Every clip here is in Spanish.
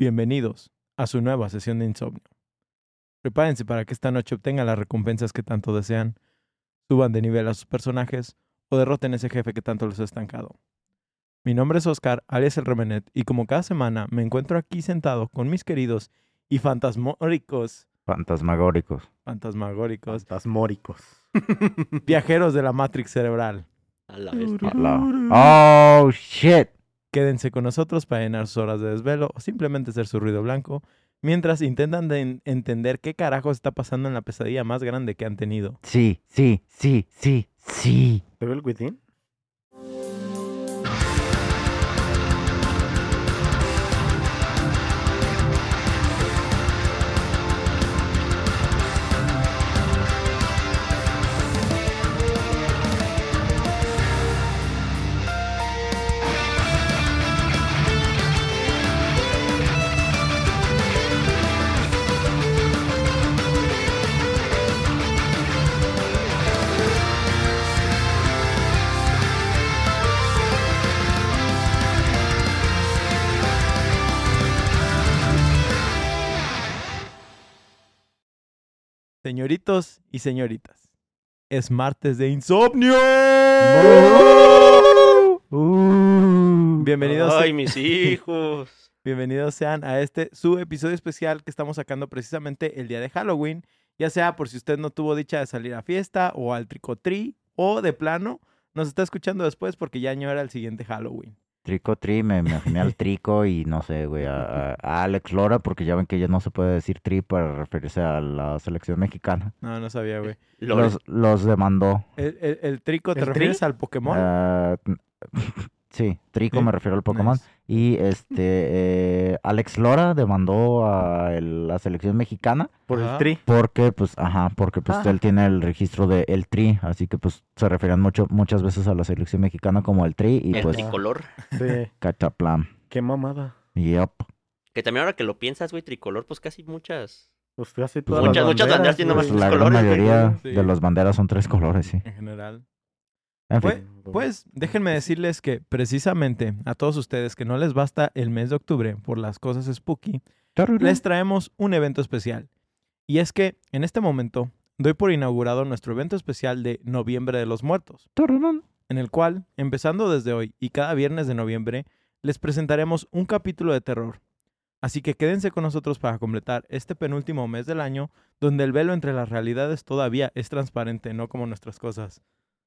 Bienvenidos a su nueva sesión de insomnio. Prepárense para que esta noche obtengan las recompensas que tanto desean, suban de nivel a sus personajes o derroten ese jefe que tanto los ha estancado. Mi nombre es Oscar, alias el Remenet, y como cada semana me encuentro aquí sentado con mis queridos y fantasmóricos, Fantasmagóricos. fantasmagóricos, Fantasmóricos. viajeros de la Matrix cerebral. A la bestia. Hola. Oh, shit. Quédense con nosotros para llenar sus horas de desvelo o simplemente ser su ruido blanco, mientras intentan de en- entender qué carajo está pasando en la pesadilla más grande que han tenido. Sí, sí, sí, sí, sí. Devil Within. Señoritos y señoritas, es martes de insomnio. Uh. Bienvenidos, Ay, mis hijos. bienvenidos sean a este su episodio especial que estamos sacando precisamente el día de Halloween, ya sea por si usted no tuvo dicha de salir a fiesta o al tricotri o de plano nos está escuchando después porque ya añora el siguiente Halloween. Trico Tri, me imaginé al Trico y no sé, güey, a, Alex Lora, porque ya ven que ya no se puede decir Tri para referirse a la selección mexicana. No, no sabía, güey. Lol. Los, los demandó. El, el- el trico, ¿te ¿El tri? refieres al Pokémon? Ah, sí, Trico Sí, me refiero al Pokémon. Nice. Y este, eh, Alex Lora demandó a el- la selección mexicana Por el tri. porque, pues, ajá, porque pues Ah. él tiene el registro de el Tri, así que pues se referían mucho, muchas veces a la selección mexicana como el Tri y el pues tricolor. Sí. cachaplam. Qué mamada. Yep. Que también ahora que lo piensas, güey, tricolor, pues casi muchas. Pues casi Pues todas muchas- las muchas banderas tienen Pues la gran colores, güey. mayoría Sí. de las banderas son tres colores, sí. En general. En Pues. Pues déjenme decirles que precisamente a todos ustedes que no les basta el mes de octubre por las cosas spooky, les traemos un evento especial. Y es que en este momento doy por inaugurado nuestro evento especial de Noviembre de los Muertos, en el cual, empezando desde hoy y cada viernes de noviembre, les presentaremos un capítulo de terror. Así que quédense con nosotros para completar este penúltimo mes del año, donde el velo entre las realidades todavía es transparente, no como nuestras cosas.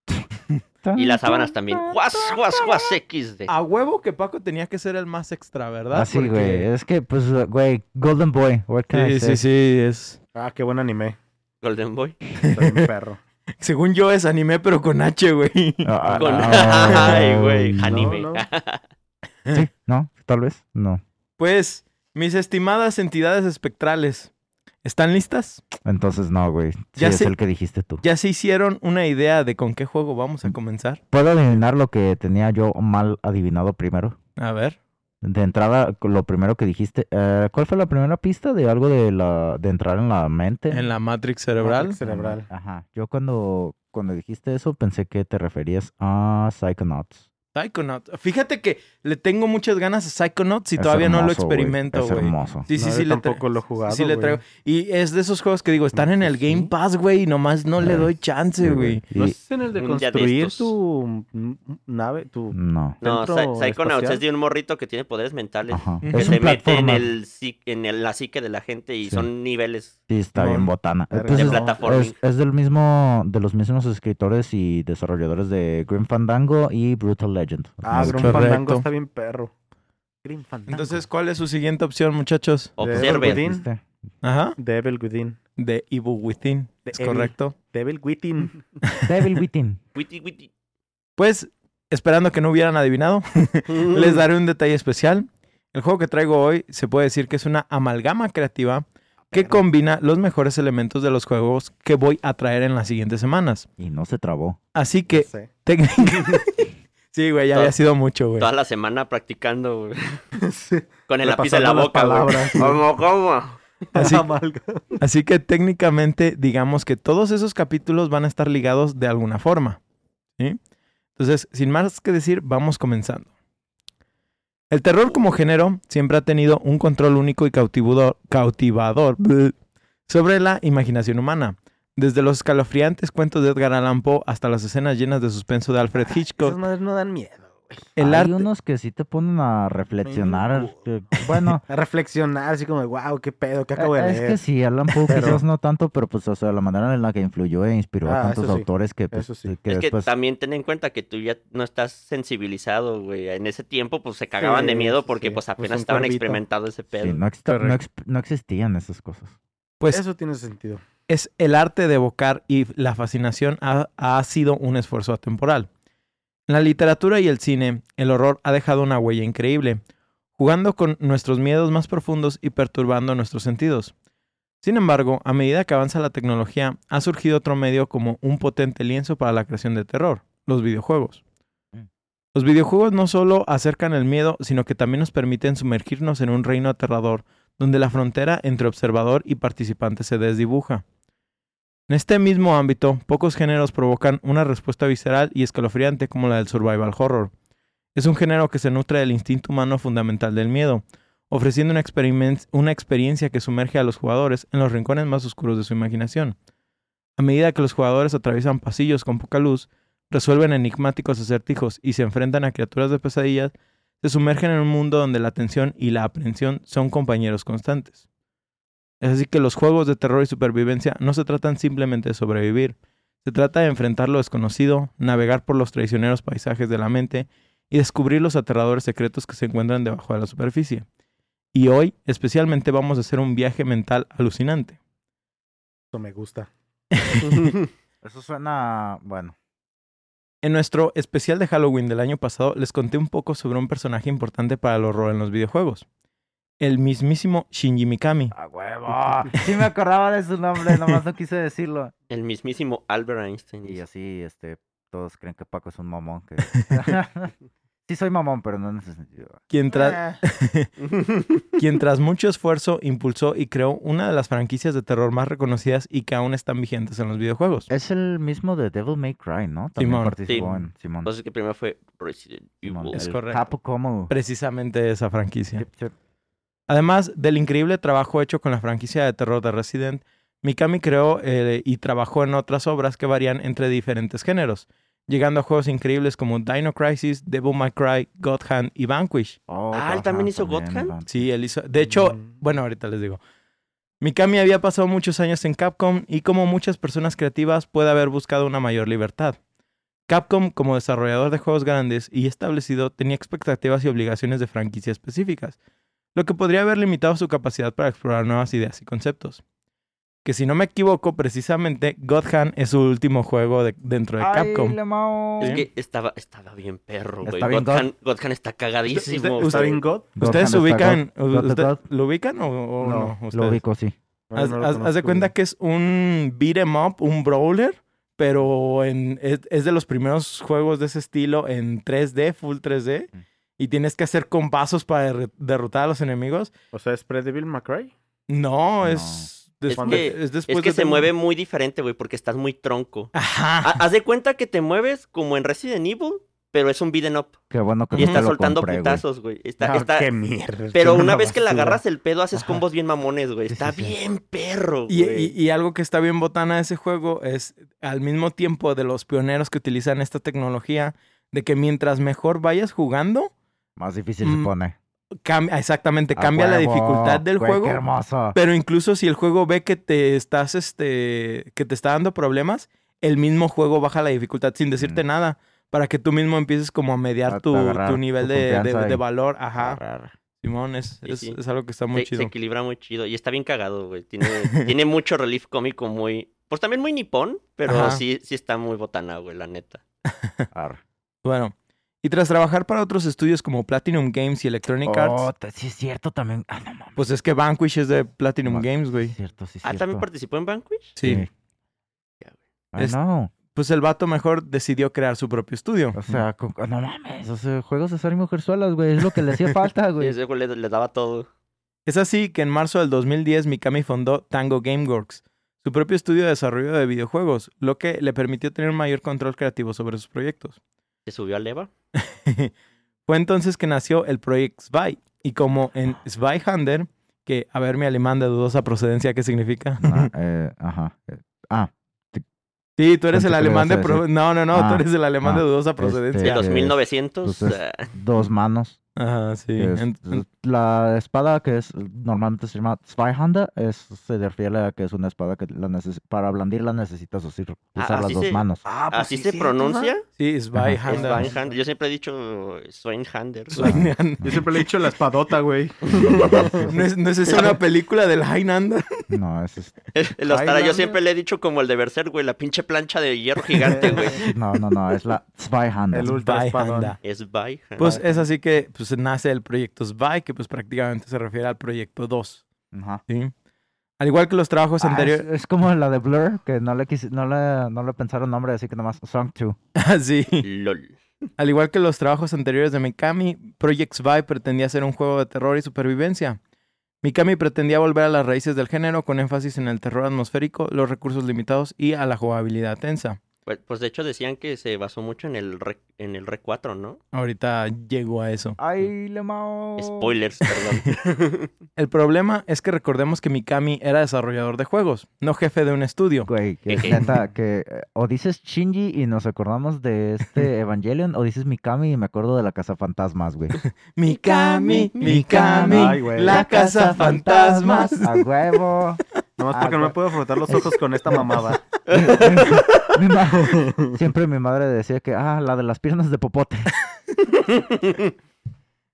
Y las sábanas también. Juas, juas, juas XD. A huevo que Paco tenía que ser el más extra, ¿verdad? Así, Porque- güey. Es que, pues, güey, Golden Boy. What can I Sí, say? sí, sí, es... Ah, qué buen anime. Golden Boy. Está bien perro. Según yo es anime, pero con H, güey. Ah, Con... ah, Ay, güey, no. anime. no. Sí, no, tal vez, no. Pues, mis estimadas entidades espectrales, ¿están listas? Entonces, no, güey. Sí, Ya es sé- el que dijiste tú. ¿Ya se hicieron una idea de con qué juego vamos a comenzar? ¿Puedo adivinar lo que tenía yo mal adivinado primero? A ver. De entrada, lo primero que dijiste, eh, ¿cuál fue la primera pista de algo de la de entrar en la mente? En la Matrix cerebral. Matrix cerebral. Ajá. Yo cuando cuando dijiste eso pensé que te referías a Psychonauts. Psychonauts. Fíjate que le tengo muchas ganas a Psychonauts y Es todavía no lo experimento, Es güey. hermoso. Sí, sí, No, sí, yo le tampoco lo he jugado, Sí, le traigo. Y es de esos juegos que digo, están en el. Game Pass, güey, y nomás no le doy chance, Sí, güey. ¿No es en el de construir tu nave? Tu... No. No, Psychonauts espacial. es de un morrito que tiene poderes mentales. Ajá. Que Es se mete en, el, en el- la psique de la gente y Sí. son niveles. Sí, está No. bien botana. Pues de es- plataforming. es, es del mismo, de los mismos escritores y desarrolladores de Grim Fandango y Brutal Legend. Ah, Grim. Fandango está bien perro. Grim Fandango. Entonces, ¿cuál es su siguiente opción, muchachos? Observen. Ajá. Devil Within. De Evil Within. De Es Evil. correcto. Devil Within. Devil Within. Witty, witty. Pues, esperando que no hubieran adivinado, les daré un detalle especial. El juego que traigo hoy se puede decir que es una amalgama creativa que combina los mejores elementos de los juegos que voy a traer en las siguientes semanas. Y no se trabó. Así que, No sé. técnicamente... sí, güey, ya había sido mucho, güey. Toda la semana practicando, güey. Sí. Con el lápiz en la boca, güey. ¿Cómo, cómo? Así, así que técnicamente, digamos que todos esos capítulos van a estar ligados de alguna forma. ¿sí? Entonces, sin más que decir, vamos comenzando. El terror como género siempre ha tenido un control único y cautivador, sobre la imaginación humana. Desde los escalofriantes cuentos de Edgar Allan Poe hasta las escenas llenas de suspenso de Alfred Esas Hitchcock, madres no dan miedo, güey. el Hay arte... unos que sí te ponen a reflexionar. Que- bueno, A reflexionar, así como, de, wow, qué pedo, qué acabo de eh, es leer. que sí, Alan Poe Pero- quizás no tanto, pero pues, o sea, la manera en la que influyó e inspiró a Ah, tantos sí, autores que, pues, eso sí. que es que después... también ten en cuenta que tú ya no estás sensibilizado, güey. En ese tiempo, pues se cagaban de miedo porque sí. pues Pues, apenas estaban experimentando ese pedo. sí, no, no no existían esas cosas. Pues Eso tiene sentido. Es el arte de evocar y la fascinación ha, ha sido un esfuerzo atemporal. En la literatura y el cine, el horror ha dejado una huella increíble, jugando con nuestros miedos más profundos y perturbando nuestros sentidos. Sin embargo, a medida que avanza la tecnología, ha surgido otro medio como un potente lienzo para la creación de terror, los videojuegos. Mm. Los videojuegos no solo acercan el miedo, sino que también nos permiten sumergirnos en un reino aterrador donde la frontera entre observador y participante se desdibuja. En este mismo ámbito, pocos géneros provocan una respuesta visceral y escalofriante como la del survival horror. Es un género que se nutre del instinto humano fundamental del miedo, ofreciendo una, experiencia que sumerge a los jugadores en los rincones más oscuros de su imaginación. A medida que los jugadores atraviesan pasillos con poca luz, resuelven enigmáticos acertijos y se enfrentan a criaturas de pesadillas, se sumergen en un mundo donde la tensión y la aprensión son compañeros constantes. Es así que los juegos de terror y supervivencia no se tratan simplemente de sobrevivir, se trata de enfrentar lo desconocido, navegar por los traicioneros paisajes de la mente y descubrir los aterradores secretos que se encuentran debajo de la superficie. Y hoy, especialmente, vamos a hacer un viaje mental alucinante. Eso me gusta. Eso suena, bueno, En nuestro especial de Halloween del año pasado les conté un poco sobre un personaje importante para el horror en los videojuegos. El mismísimo Shinji Mikami. ¡A huevo! Sí me acordaba de su nombre, nomás no quise decirlo. El mismísimo Albert Einstein. Y así, este, todos creen que Paco es un mamón. Que... sí soy mamón, pero no en ese sentido. Quien, tra- quien tras mucho esfuerzo impulsó y creó una de las franquicias de terror más reconocidas y que aún están vigentes en los videojuegos. Es el mismo de Devil May Cry, ¿no? También Simón. participó Sí. en Simón. Entonces que primero fue Resident Evil. Es correcto. Capo como... Precisamente esa franquicia. Chip, chip. Además del increíble trabajo hecho con la franquicia de terror de Resident, Mikami creó eh, y trabajó en otras obras que varían entre diferentes géneros, llegando a juegos increíbles como Dino Crisis, Devil May Cry, God Hand y Vanquish. Oh, Ah, ¿él también hizo God Hand? Sí, él hizo. De hecho, Mm. bueno, ahorita les digo. Mikami había pasado muchos años en Capcom y como muchas personas creativas puede haber buscado una mayor libertad. Capcom, como desarrollador de juegos grandes y establecido, tenía expectativas y obligaciones de franquicia específicas, lo que podría haber limitado su capacidad para explorar nuevas ideas y conceptos. Que si no me equivoco, precisamente God Hand es su último juego de- dentro de ¡Ay, Capcom. Lemao! Es que estaba, estaba bien perro, güey. God God. Hand, God Hand está cagadísimo. Usted- ¿Está usted- bien God? God ¿Ustedes ubican, God- God usted- God. ¿lo ubican o, o no? No, Lo ubico, sí. Haz, no lo haz- haz de cuenta que es un beat 'em up, un brawler, pero en, es, es de los primeros juegos de ese estilo en 3D, full 3D. Mm. Y tienes que hacer compazos para derrotar a los enemigos. O sea, ¿es Predevil McCray? No, No. es, después, que- es después Es que de se mueve muy diferente, güey, porque estás muy tronco. Ajá. Ha- Haz de cuenta que te mueves como en Resident Evil, pero es un beat'em up. Qué bueno que Y está soltando compré, güey. putazos, güey. Está, Ah, está- qué mierda. Pero qué una una vez que le agarras el pedo, haces Ajá. combos bien mamones, güey. Está sí, sí. bien perro, Y, güey. y- y algo que está bien botana de ese juego es al mismo tiempo de los pioneros que utilizan esta tecnología, de que mientras mejor vayas jugando, Más difícil Mm, se pone. cambia, exactamente, A cambia la dificultad del güey, juego. Qué hermoso. Pero incluso si el juego ve que te estás, este, que te está dando problemas, el mismo juego baja la dificultad sin decirte Mm. nada. Para que tú mismo empieces como a mediar A- tu, agarrar tu tu nivel de, de- valor. Ajá. Simón, es, Sí, es, sí. es algo que está muy se, se chido. equilibra muy chido. Y está bien cagado, güey. Tiene, tiene mucho relief cómico muy... Pues también muy nipón, pero Ajá. sí, sí está muy botana, güey, la neta. Arr. Bueno, y tras trabajar para otros estudios como Platinum Games y Electronic Oh, Arts, sí es cierto también. Ah, no mames. pues es que Vanquish es de Platinum Games, Sí güey. es cierto, sí Ah. ¿también participó en Vanquish? Sí. I Es- know. Pues el vato mejor decidió crear su propio estudio. O sea, con- no mames. O sea, juegos de ser y mujerzuelas, güey. Es lo que le hacía falta, Sí, güey. ese güey le, le daba todo. Es así que en marzo del 2010 Mikami fundó Tango Gameworks, su propio estudio de desarrollo de videojuegos, lo que le permitió tener un mayor control creativo sobre sus proyectos. Se subió a Leva. Fue entonces que nació el Project Spy. Y como en Spyhander, que, a ver, mi alemán de dudosa procedencia, ¿qué significa? Ah, eh, ajá. eh, Ah, Sí, tú eres el alemán de... pro-. No, no, no, tú Ah, eres el alemán de ah, dudosa este, De procedencia. los que- 1900. pues es- ah, dos manos. Ajá, sí. que es- En- en- la espada que es normalmente se llama Zweihanda es se refiere a que es una espada que la neces- para blandirla necesitas usar, Ah, usar las así dos se- manos. Ah, pues ¿Así sí, se pronuncia? Sí, Spyhander. Schweinhander. Yo siempre he dicho. Schweinhander. Yo siempre le he dicho la espadota, güey. ¿No es, ¿No es esa una película del Highlander? No, ese es Los tara, yo siempre le he dicho como el de Berserk, güey, la pinche plancha de hierro gigante, güey. no, no, no, es la Zweihanda. El ultra. Spyhander. Es by. Pues es así que pues, nace el proyecto Spy, que pues prácticamente se refiere al proyecto 2. Ajá. ¿sí? Al igual que los trabajos Ah, es, anteriores... es como la de Blur, que no le, quisi- no le, no le pensaron nombre, así que nomás Song 2. sí. LOL. Al igual que los trabajos anteriores de Mikami, Project Spy pretendía ser un juego de terror y supervivencia. Mikami pretendía volver a las raíces del género con énfasis en el terror atmosférico, los recursos limitados y a la jugabilidad tensa. Pues, pues de hecho decían que se basó mucho en el Re, en el Re 4, ¿no? Ahorita llego a eso. ¡Ay, le mao! Spoilers, perdón. El problema es que recordemos que Mikami era desarrollador de juegos, no jefe de un estudio. Güey, que es neta, que eh, o dices Shinji y nos acordamos de este Evangelion, o dices Mikami y me acuerdo de la Casa Fantasmas, güey. Mikami, Mikami, Ay, güey. la casa fantasmas. A huevo. Nomás Ah, porque no me puedo frotar los ojos con esta mamada. Mi Siempre mi madre decía que, ah, la de las piernas de popote.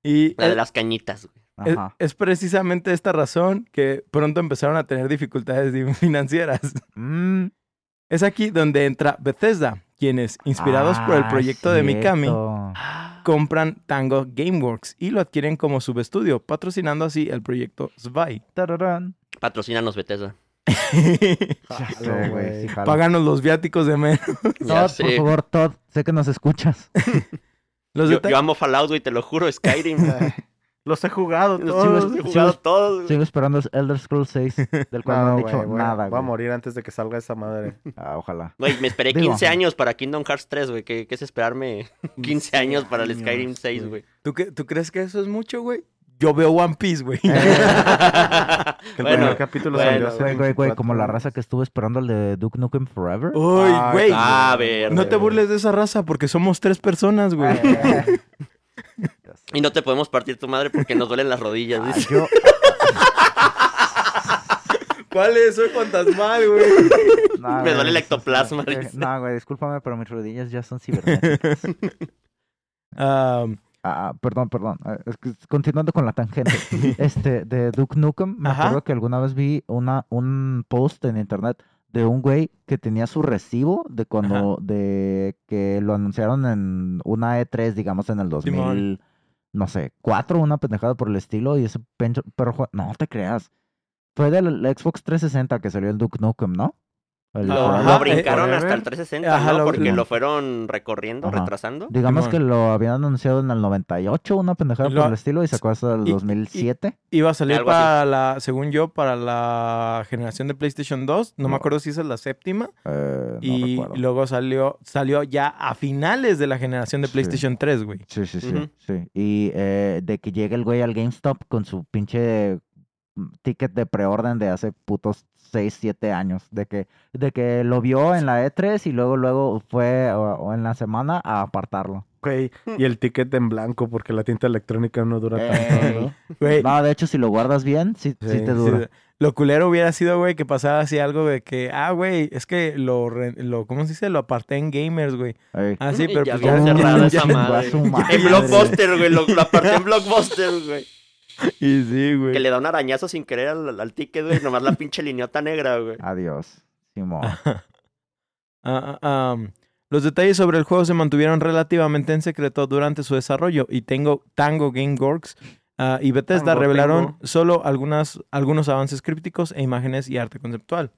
Y La de es- las cañitas, güey. es, Ajá. es precisamente esta razón que pronto empezaron a tener dificultades di- financieras. Mm. Es aquí donde entra Bethesda, quienes, inspirados por el Ah, proyecto de Mikami, cierto. compran Tango Gameworks y lo adquieren como subestudio, patrocinando así el proyecto Spy. Tararán. Patrocínanos Bethesda. Güey, jala. Páganos los viáticos de menos. Todd, sé. por favor, Todd, sé que nos escuchas. Los Yo, amo Fallout, güey, te lo juro, Skyrim. Los he jugado Los todos. he jugado todos. güey. Sigo esperando Elder Scrolls 6, del cual no, No, han güey, dicho voy a- nada, Voy a güey. morir antes de que salga esa madre. Ah, ojalá. Güey, me esperé Digo, 15 años para Kingdom Hearts 3, güey. ¿Qué, qué es esperarme 15 años para el Skyrim 6, güey? ¿Tú, qué- ¿Tú crees que eso es mucho, güey? Yo veo One Piece, güey. Que el bueno, primer capítulo bueno, salió hace Güey, güey, güey, 24 como la raza que estuvo esperando el de Duke Nukem Forever. Uy, güey. ah, ver, No te burles de esa raza porque somos tres personas, güey. y no te podemos partir tu madre porque nos duelen las rodillas. Ah, dice. yo, ¿Cuál es? Soy fantasmal, güey. Me duele el ectoplasma. No, güey, discúlpame, pero mis rodillas ya son cibernéticas. Am, Ah, perdón, perdón. que continuando con la tangente. Este, de Duke Nukem, me Ajá. acuerdo que alguna vez vi una, un post en internet de un güey que tenía su recibo de cuando, de que lo anunciaron en una E3, digamos, en el 2000, Simón. no sé, 4, una pendejada por el estilo, y ese pencho, pero no te creas. Fue del Xbox 360 que salió el Duke Nukem, ¿no? El Lo, Forever. lo Ajá, brincaron eh, hasta el Forever. 360, Ajá, ¿no? lo- Porque lo- lo fueron recorriendo, Ajá. retrasando. Digamos Simón. que lo habían anunciado en el 98, una pendejada Lo- por el estilo, y sacó hasta el y- y- 2007. Iba a salir así. para la, según yo, para la generación de PlayStation 2. No me acuerdo si esa es la séptima. Eh, no y recuerdo. luego salió, salió ya a finales de la generación de Sí. PlayStation 3, güey. Sí, sí, sí, sí. Y eh, de que llegue el güey al GameStop con su pinche mm, ticket de preorden de hace putos 6, 7 años. De que, de que lo vio en la E3 y luego, luego fue o, o en la semana a apartarlo. Güey, y el ticket en blanco porque la tinta electrónica no dura tanto. ¿no? Güey, No, de hecho, si lo guardas bien, sí, sí, Sí, te dura. Sí, Lo culero hubiera sido, güey, que pasara así algo de que, ah, güey, es que lo, re- lo, ¿cómo se dice? Lo aparté en gamers, güey. Ey. Ah, sí, pero ya pues ya- cerrado ya- esa Chingó a madre. su madre. En Blockbuster, güey. Lo, lo aparté en Blockbuster, güey. Y sí, güey. Que le da un arañazo sin querer al, al ticket, güey. Nomás la pinche lineota negra, güey. Adiós. Simón. Ah, ah, los detalles sobre el juego se mantuvieron relativamente en secreto durante su desarrollo y tengo, Tango Gameworks ah, y Bethesda Tango, revelaron tengo. solo algunas, algunos avances crípticos e imágenes y arte conceptual.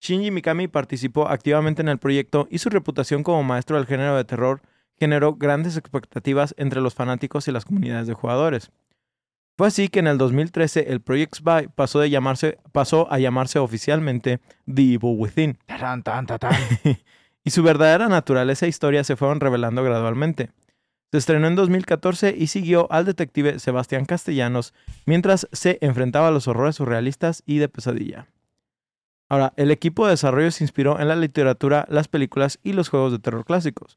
Shinji Mikami participó activamente en el proyecto y su reputación como maestro del género de terror generó grandes expectativas entre los fanáticos y las comunidades de jugadores. Fue así que en el 2013 el Project Spy pasó, de llamarse, pasó a llamarse oficialmente The Evil Within Tarán, tan, tan, tan. y su verdadera naturaleza e historia se fueron revelando gradualmente. Se estrenó en 2014 y siguió al detective Sebastián Castellanos mientras se enfrentaba a los horrores surrealistas y de pesadilla. Ahora, el equipo de desarrollo se inspiró en la literatura, las películas y los juegos de terror clásicos.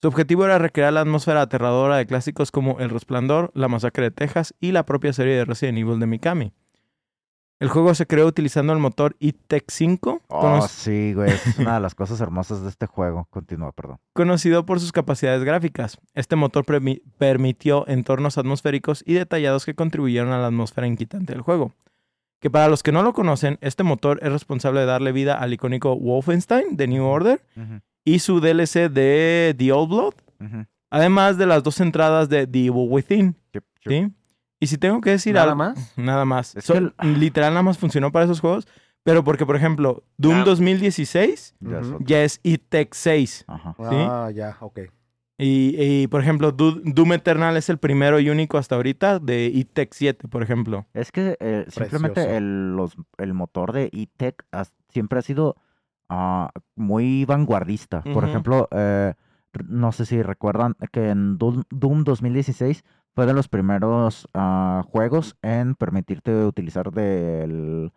Su objetivo era recrear la atmósfera aterradora de clásicos como El Resplandor, La Masacre de Texas y la propia serie de Resident Evil de Mikami. El juego se creó utilizando el motor E-Tech 5, Oh, cono- sí, güey. Es una de las cosas hermosas de este juego. Continúa, perdón. conocido por sus capacidades gráficas. Este motor permitió entornos atmosféricos y detallados que contribuyeron a la atmósfera inquietante del juego. Que para los que no lo conocen, este motor es responsable de darle vida al icónico Wolfenstein de New Order y su DLC de The Old Blood, además de las dos entradas de The Evil Within. Yep, yep. ¿sí? Y si tengo que decir ¿Nada algo, más? nada más. Es So- que el- Literal nada más funcionó para esos juegos, pero porque por ejemplo, Doom Ah. 2016 Ya es ya E-Tech 6. Ajá. Ah, ya, ok. Y, y, por ejemplo, Doom Eternal es el primero y único hasta ahorita de E-Tech 7, por ejemplo. Es que eh, simplemente el, los- el motor de E-Tech siempre ha sido ah, muy vanguardista. Por ejemplo, eh, no sé si recuerdan que en Doom, Doom 2016 fue de los primeros ah, juegos en permitirte utilizar del...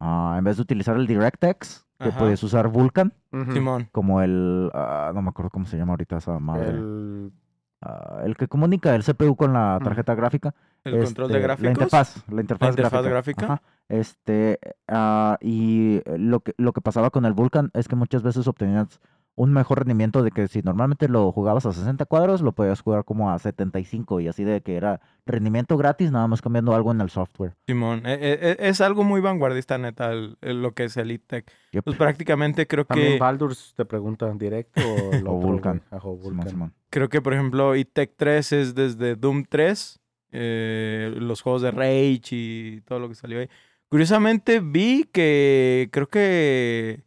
ah, en vez de utilizar el DirectX, que Ajá. podías usar Vulkan. Simón. como el... no me acuerdo cómo se llama ahorita esa madre. El, El... el que comunica el CPU con la tarjeta gráfica. El control de Este, gráficos. La interfaz, la interfaz, interfaz gráfica. Ajá. Este, ah, y lo que, lo que pasaba con el Vulkan es que muchas veces obtenías un mejor rendimiento de que si normalmente lo jugabas a 60 cuadros, lo podías jugar como a 75 y así de que era rendimiento gratis, nada más cambiando algo en el software. Simón. E- e- e- es algo muy vanguardista, neta, el- el- lo que es el E-Tech. Yep. Pues prácticamente creo También que, Baldur's te preguntan directo o el O? Ajá, o Simón, creo que, por ejemplo, E-Tech 3 es desde Doom 3, eh, los juegos de Rage y todo lo que salió ahí. Curiosamente vi que creo que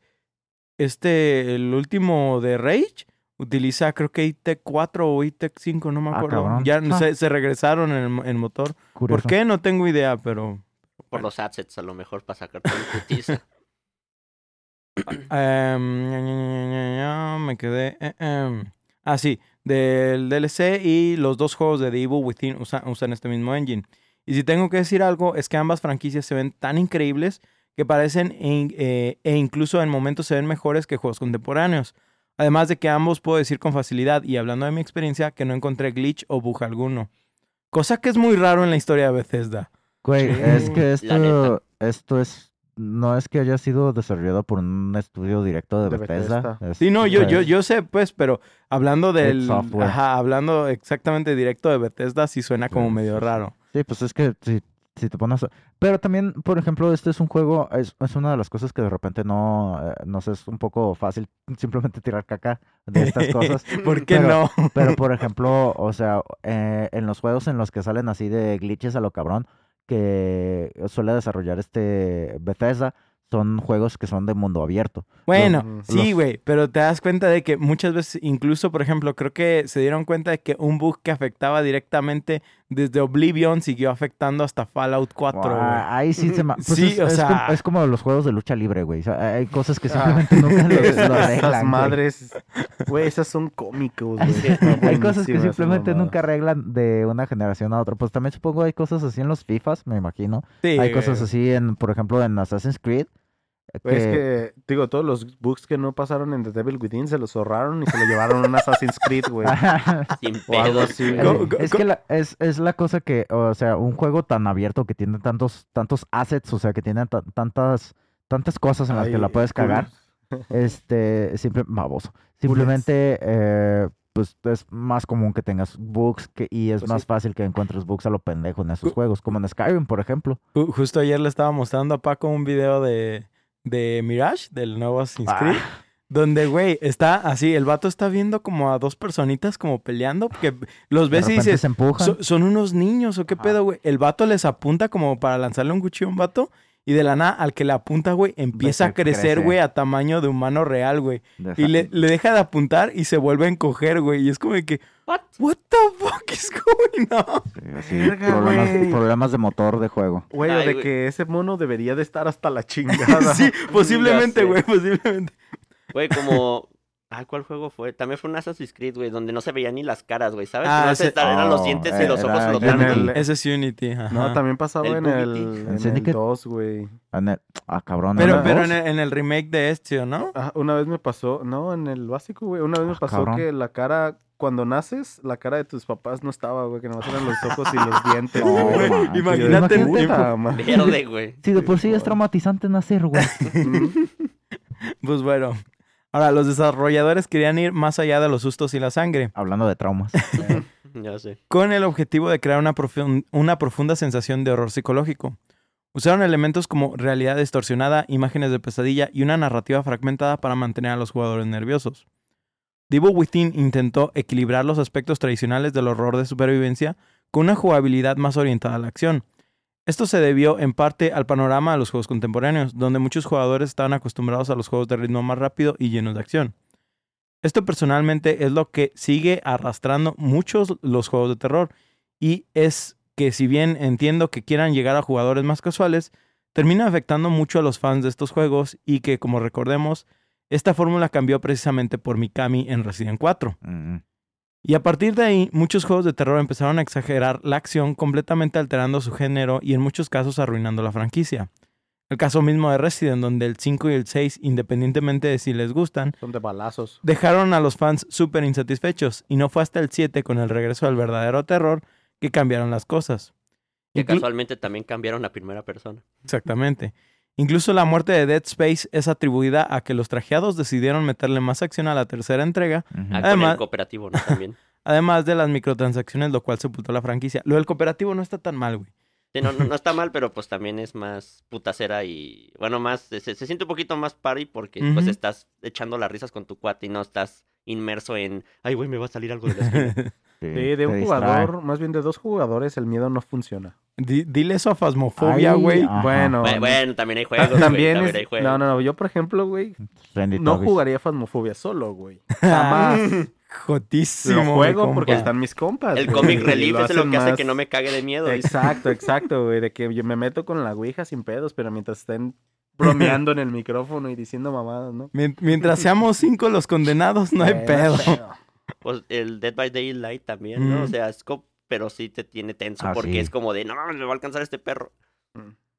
este, el último de Rage, utiliza creo que E-Tech 4 o E-Tech 5, no me Ah, acuerdo. ya Ah. se, se regresaron en en motor. ¿Por qué? No tengo idea, pero... Por los assets, a lo mejor, para sacar todo el putiza. Em, me quedé. eh, em. Ah, sí, del DLC y los dos juegos de The Evil Within usa- usan este mismo engine. Y si tengo que decir algo, es que ambas franquicias se ven tan increíbles que parecen eh, e incluso en momentos se ven mejores que juegos contemporáneos. Además de que ambos puedo decir con facilidad, y hablando de mi experiencia, que no encontré glitch o bug alguno. Cosa que es muy raro en la historia de Bethesda. Güey, Sí, es que esto, esto es, no es que haya sido desarrollado por un estudio directo de, De Bethesda. Bethesda. es- Sí, no, yo, yo, yo sé, pues, pero hablando del. software. Ajá, hablando exactamente directo de Bethesda, sí suena como Sí, medio sí, sí. raro. Sí, pues es que si, si te pones... Pero también, por ejemplo, este es un juego, es, es una de las cosas que de repente no, eh, no sé, es un poco fácil simplemente tirar caca de estas cosas. ¿Por qué Pero- no? Pero, por ejemplo, o sea, eh, en los juegos en los que salen así de glitches a lo cabrón, que suele desarrollar este Bethesda, son juegos que son de mundo abierto. Bueno, Los- sí, los- güey, pero te das cuenta de que muchas veces, incluso, por ejemplo, creo que se dieron cuenta de que un bug que afectaba directamente desde Oblivion siguió afectando hasta Fallout 4, güey. Ah, ahí sí se... pues Sí, es, o es sea- como, es como los juegos de lucha libre, güey. O sea, hay cosas que Ah. simplemente nunca lo, lo Esas arreglan, güey. madres, güey, esas son cómicos, güey. Sí. Hay cosas que simplemente nunca arreglan de una generación a otra. Pues también supongo hay cosas así en los FIFAs, me imagino. Sí, Hay cosas así en, por ejemplo, en Assassin's Creed. Eh, Güey, Es que- que, digo, todos los bugs que no pasaron en The Devil Within se los ahorraron y se lo llevaron a un Assassin's Creed, güey. Sin O algo pedos. así, güey. Go- go- es go- que la- es, es la cosa que, o sea, un juego tan abierto que tiene tantos, tantos assets, o sea, que tiene ta- tantas, tantas cosas en las que la puedes cagar, culos. este, simple, baboso. Simplemente, eh, pues es más común que tengas bugs que, y es Pues más sí. fácil que encuentres bugs a lo pendejo en esos Ju- juegos, como en Skyrim, por ejemplo. Ju- Justo ayer le estaba mostrando a Paco un video de, de Mirage, del nuevo Assassin's Creed. Ah. Donde, güey, está así, el vato está viendo como a dos personitas como peleando, que los ves y dices, se empujan. "So- son unos niños o qué Ajá. pedo, güey. El vato les apunta como para lanzarle un cuchillo a un vato y de la nada al que le apunta, güey, empieza a crecer, crece. güey, a tamaño de humano real, güey. Y le, le deja de apuntar y se vuelve a encoger, güey. Y es como de que, What? what the fuck is going on? Sí, así, Verga, problemas, problemas de motor de juego. Güey, de que ese mono debería de estar hasta la chingada. sí, posiblemente, güey, posiblemente. Güey, como Ah, ¿cuál juego fue? También fue un Assassin's Creed, güey, donde no se veían ni las caras, güey, ¿sabes? Ah, No ese- eran los Oh, dientes y los ojos flotando. Ese es Unity. ajá. No, también pasaba El en el, en ¿En el Syndicate? 2, güey. En el- Ah, cabrón. Pero, ¿no? pero en el, en el remake de Ezio, ¿no? Ah, una vez me pasó, no, en el básico, güey. Una vez me Ah, pasó cabrón. que la cara, cuando naces, la cara de tus papás no estaba, güey, que nomás eran los ojos y los dientes. No, güey. imagínate- madre. Verde, güey. Sí, de por sí es traumatizante nacer, güey. Pues bueno. Ahora, los desarrolladores querían ir más allá de los sustos y la sangre, Hablando de traumas. Ya sé. con el objetivo de crear una, profun- una profunda sensación de horror psicológico. Usaron elementos como realidad distorsionada, imágenes de pesadilla y una narrativa fragmentada para mantener a los jugadores nerviosos. Devil Within intentó equilibrar los aspectos tradicionales del horror de supervivencia con una jugabilidad más orientada a la acción. Esto se debió en parte al panorama de los juegos contemporáneos, donde muchos jugadores estaban acostumbrados a los juegos de ritmo más rápido y llenos de acción. Esto personalmente es lo que sigue arrastrando muchos los juegos de terror y es que si bien entiendo que quieran llegar a jugadores más casuales, termina afectando mucho a los fans de estos juegos y que como recordemos, esta fórmula cambió precisamente por Mikami en Resident 4. Mm, Y a partir de ahí, muchos juegos de terror empezaron a exagerar la acción, completamente alterando su género y en muchos casos arruinando la franquicia. El caso mismo de Resident, donde el 5 y el 6, independientemente de si les gustan, Son de balazos. dejaron a los fans súper insatisfechos, y no fue hasta el 7, con el regreso del verdadero terror, que cambiaron las cosas. Que Inclu- casualmente también cambiaron a primera persona. Exactamente. Incluso la muerte de Dead Space es atribuida a que los trajeados decidieron meterle más acción a la tercera entrega, con Además- el cooperativo, ¿no? También. además de las microtransacciones, lo cual sepultó la franquicia. Lo del cooperativo no está tan mal, güey. Sí, no, no, no está mal, pero pues también es más putacera y, bueno, más, se, se siente un poquito más party porque pues Ujú. estás echando las risas con tu cuate y no estás inmerso en, ay, güey, me va a salir algo de la esquina. Sí, de un distrae. jugador, más bien de dos jugadores, el miedo no funciona. Di- dile eso a Fasmofobia, Ay, güey. Bueno, bueno, bueno, también hay juegos, güey, también también es- hay juegos. No, no, no. Yo, por ejemplo, güey, no jugaría Phasmophobia solo, güey. Jamás. Jotísimo. Lo juego porque están mis compas. El y relief es lo que hace que no me cague de miedo. Exacto, exacto, güey. De que yo me meto con la ouija sin pedos, pero mientras estén bromeando en el micrófono y diciendo mamadas, ¿no? Mien- Mientras seamos cinco los condenados, no hay Eh, pedo. Pues el Dead by Daylight también, ¿no? O Mm. sea, es pero sí te tiene tenso Ah, porque sí. es como de, no, me va a alcanzar este perro.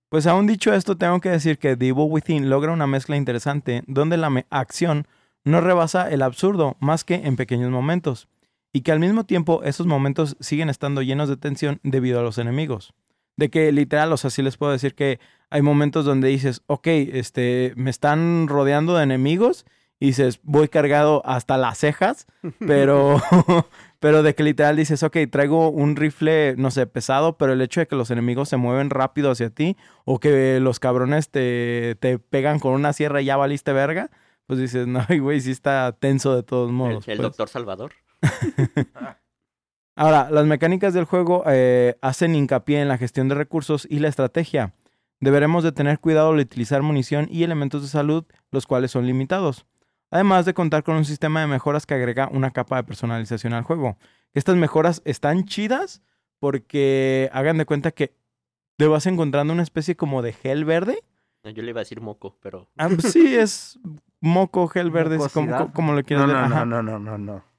Pues aún dicho esto, tengo que decir que The Evil Within logra una mezcla interesante donde la me- acción no rebasa el absurdo más que en pequeños momentos, y que al mismo tiempo esos momentos siguen estando llenos de tensión debido a los enemigos. De que literal, o sea, sí les puedo decir que hay momentos donde dices, ok, este, me están rodeando de enemigos, y dices, voy cargado hasta las cejas, pero, pero de que literal dices, ok, traigo un rifle, no sé, pesado, pero el hecho de que los enemigos se mueven rápido hacia ti o que los cabrones te, te pegan con una sierra y ya valiste verga, pues dices, no, güey, sí está tenso de todos El, modos. el pues". Doctor Salvador. Ahora, las mecánicas del juego eh, hacen hincapié en la gestión de recursos y la estrategia. Deberemos de tener cuidado al utilizar munición y elementos de salud, los cuales son limitados. Además de contar con un sistema de mejoras que agrega una capa de personalización al juego. Estas mejoras están chidas porque hagan de cuenta que te vas encontrando una especie como de gel verde. Yo le iba a decir moco, pero Ah, pues sí, es moco, gel verde, es como, como lo quieras No, ver. no, no, no, no, no, no.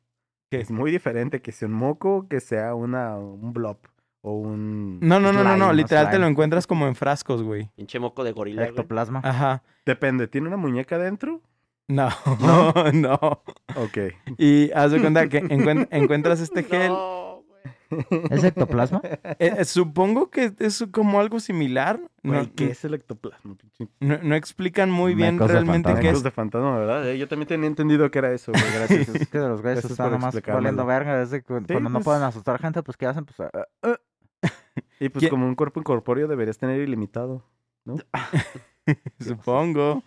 ¿Qué? Es muy diferente que sea un moco que sea una, un blob o un... No, no, no, no, no, slime, literal te lo encuentras como en frascos, güey. pinche moco de gorila, güey. Ectoplasma. Ajá. Depende, ¿tiene una muñeca dentro? No, no, no. Ok. Y haz de cuenta que encuent- encuentras este gel. No. ¿Es ectoplasma? Eh, eh, supongo que es como algo similar. No, ¿Qué es el ectoplasma? no, no explican muy bien realmente qué es. de fantasma, ¿verdad? Eh, Yo también tenía entendido que era eso, güey. Gracias. Es que de los güeyes están valiendo verga. Desde que cuando no pues. pueden asustar gente, pues ¿qué hacen? Pues ah, Y pues ¿Quién- como un cuerpo incorpóreo deberías tener ilimitado. Supongo.